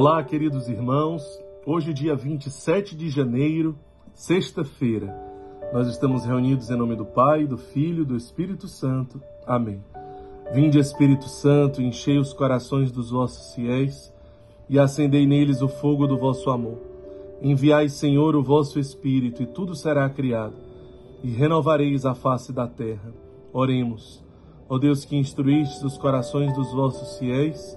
Olá, queridos irmãos. Hoje, dia 27 de janeiro, sexta-feira, nós estamos reunidos em nome do Pai, do Filho e do Espírito Santo. Amém. Vinde, Espírito Santo, enchei os corações dos vossos fiéis e acendei neles o fogo do vosso amor. Enviai, Senhor, o vosso Espírito, e tudo será criado, e renovareis a face da terra. Oremos. Ó Deus que instruíste os corações dos vossos fiéis,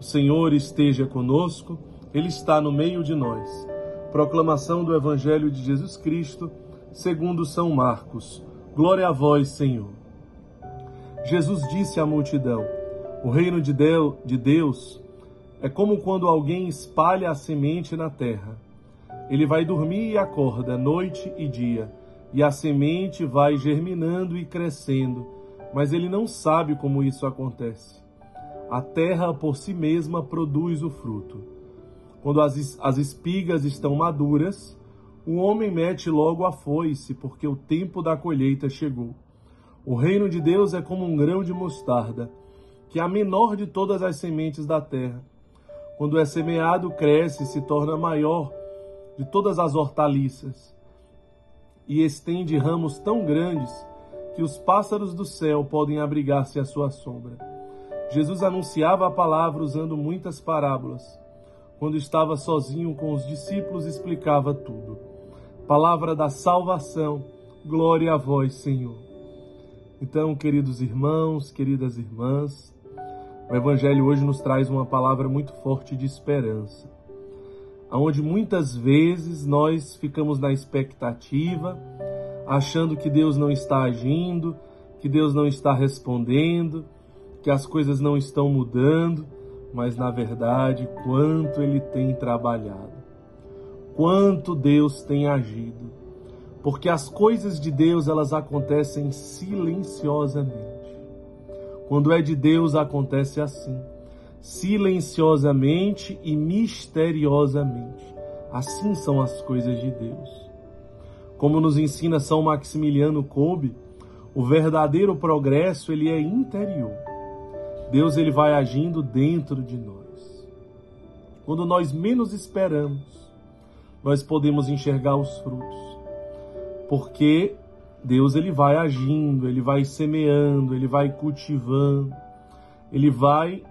O Senhor esteja conosco, Ele está no meio de nós. Proclamação do Evangelho de Jesus Cristo, segundo São Marcos. Glória a vós, Senhor. Jesus disse à multidão: O reino de Deus é como quando alguém espalha a semente na terra. Ele vai dormir e acorda noite e dia, e a semente vai germinando e crescendo, mas ele não sabe como isso acontece a terra por si mesma produz o fruto. Quando as, as espigas estão maduras, o homem mete logo a foice, porque o tempo da colheita chegou. O reino de Deus é como um grão de mostarda, que é a menor de todas as sementes da terra. Quando é semeado, cresce e se torna maior de todas as hortaliças, e estende ramos tão grandes que os pássaros do céu podem abrigar-se à sua sombra. Jesus anunciava a palavra usando muitas parábolas. Quando estava sozinho com os discípulos, explicava tudo. Palavra da salvação, glória a vós, Senhor. Então, queridos irmãos, queridas irmãs, o Evangelho hoje nos traz uma palavra muito forte de esperança, aonde muitas vezes nós ficamos na expectativa, achando que Deus não está agindo, que Deus não está respondendo, que as coisas não estão mudando, mas na verdade, quanto Ele tem trabalhado, quanto Deus tem agido, porque as coisas de Deus elas acontecem silenciosamente. Quando é de Deus acontece assim, silenciosamente e misteriosamente. Assim são as coisas de Deus. Como nos ensina São Maximiliano Kolbe, o verdadeiro progresso ele é interior. Deus ele vai agindo dentro de nós. Quando nós menos esperamos, nós podemos enxergar os frutos. Porque Deus ele vai agindo, ele vai semeando, ele vai cultivando, ele vai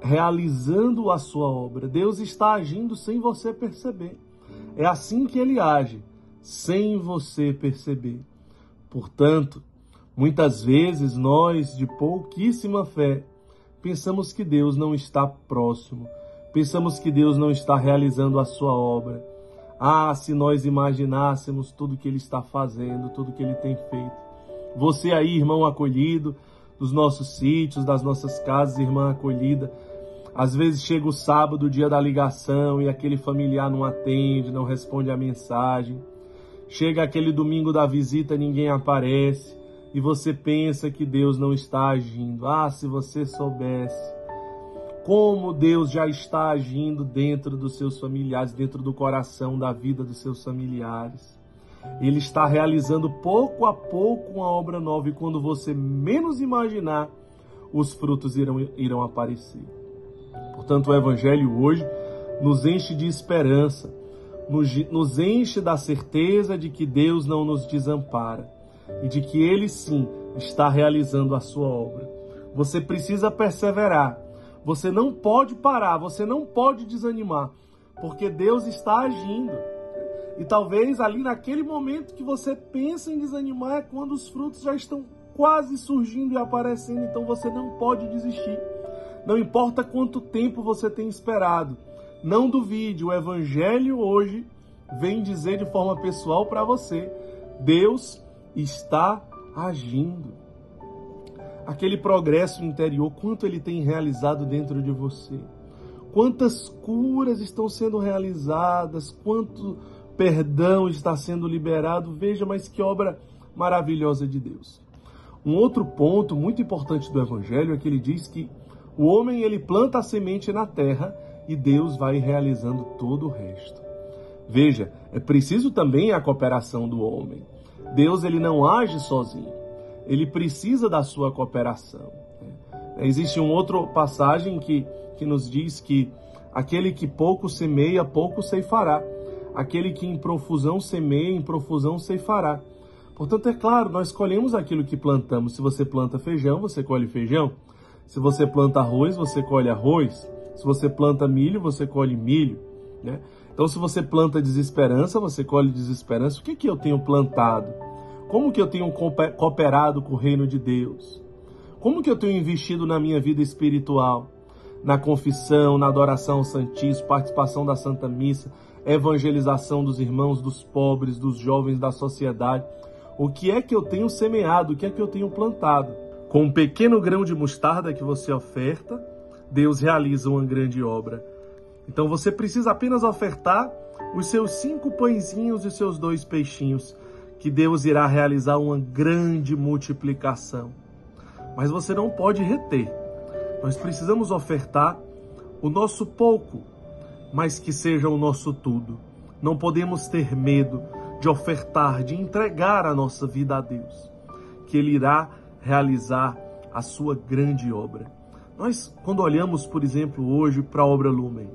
realizando a sua obra. Deus está agindo sem você perceber. É assim que ele age, sem você perceber. Portanto, Muitas vezes nós, de pouquíssima fé, pensamos que Deus não está próximo, pensamos que Deus não está realizando a sua obra. Ah, se nós imaginássemos tudo que Ele está fazendo, tudo que Ele tem feito. Você aí, irmão acolhido, dos nossos sítios, das nossas casas, irmã acolhida, às vezes chega o sábado, o dia da ligação, e aquele familiar não atende, não responde a mensagem. Chega aquele domingo da visita, ninguém aparece e você pensa que Deus não está agindo. Ah, se você soubesse como Deus já está agindo dentro dos seus familiares, dentro do coração da vida dos seus familiares. Ele está realizando pouco a pouco uma obra nova e quando você menos imaginar, os frutos irão, irão aparecer. Portanto, o Evangelho hoje nos enche de esperança, nos, nos enche da certeza de que Deus não nos desampara e de que Ele sim está realizando a sua obra. Você precisa perseverar. Você não pode parar, você não pode desanimar, porque Deus está agindo. E talvez ali naquele momento que você pensa em desanimar é quando os frutos já estão quase surgindo e aparecendo, então você não pode desistir. Não importa quanto tempo você tem esperado, não duvide, o evangelho hoje vem dizer de forma pessoal para você: Deus está agindo. Aquele progresso interior, quanto ele tem realizado dentro de você. quantas curas estão sendo realizadas, quanto perdão está sendo liberado. Veja, mas que obra maravilhosa de Deus. Um outro ponto muito importante do evangelho é que ele diz que o homem ele planta a semente na terra e Deus vai realizando todo o resto. Veja, é preciso também a cooperação do homem. Deus ele não age sozinho. Ele precisa da sua cooperação. Existe uma outra passagem que, que nos diz que aquele que pouco semeia, pouco ceifará. Aquele que em profusão semeia, em profusão ceifará. Portanto, é claro, nós colhemos aquilo que plantamos. Se você planta feijão, você colhe feijão. Se você planta arroz, você colhe arroz. Se você planta milho, você colhe milho. Né? Então, se você planta desesperança, você colhe desesperança. O que, que eu tenho plantado? Como que eu tenho cooperado com o reino de Deus? Como que eu tenho investido na minha vida espiritual? Na confissão, na adoração ao Santíssimo, participação da Santa Missa, evangelização dos irmãos, dos pobres, dos jovens da sociedade. O que é que eu tenho semeado? O que é que eu tenho plantado? Com um pequeno grão de mostarda que você oferta, Deus realiza uma grande obra. Então você precisa apenas ofertar os seus cinco pãezinhos e seus dois peixinhos, que Deus irá realizar uma grande multiplicação. Mas você não pode reter. Nós precisamos ofertar o nosso pouco, mas que seja o nosso tudo. Não podemos ter medo de ofertar, de entregar a nossa vida a Deus, que Ele irá realizar a sua grande obra. Nós, quando olhamos, por exemplo, hoje para a obra Lumen,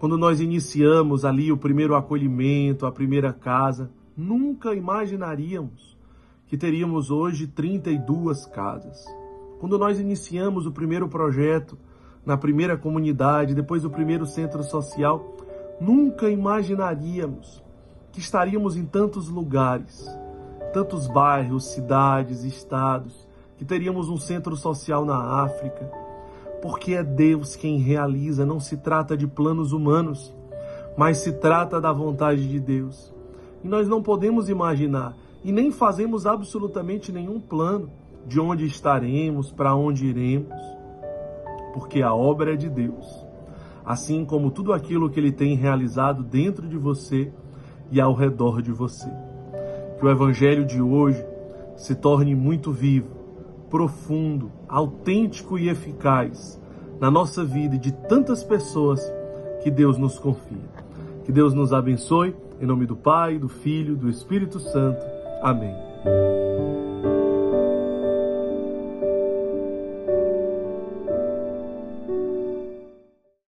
quando nós iniciamos ali o primeiro acolhimento, a primeira casa, nunca imaginaríamos que teríamos hoje 32 casas. Quando nós iniciamos o primeiro projeto, na primeira comunidade, depois o primeiro centro social, nunca imaginaríamos que estaríamos em tantos lugares, tantos bairros, cidades, estados, que teríamos um centro social na África, porque é Deus quem realiza, não se trata de planos humanos, mas se trata da vontade de Deus. E nós não podemos imaginar e nem fazemos absolutamente nenhum plano de onde estaremos, para onde iremos, porque a obra é de Deus. Assim como tudo aquilo que ele tem realizado dentro de você, e ao redor de você. Que o Evangelho de hoje se torne muito vivo, profundo, autêntico e eficaz na nossa vida e de tantas pessoas que Deus nos confia. Que Deus nos abençoe, em nome do Pai, do Filho, do Espírito Santo. Amém.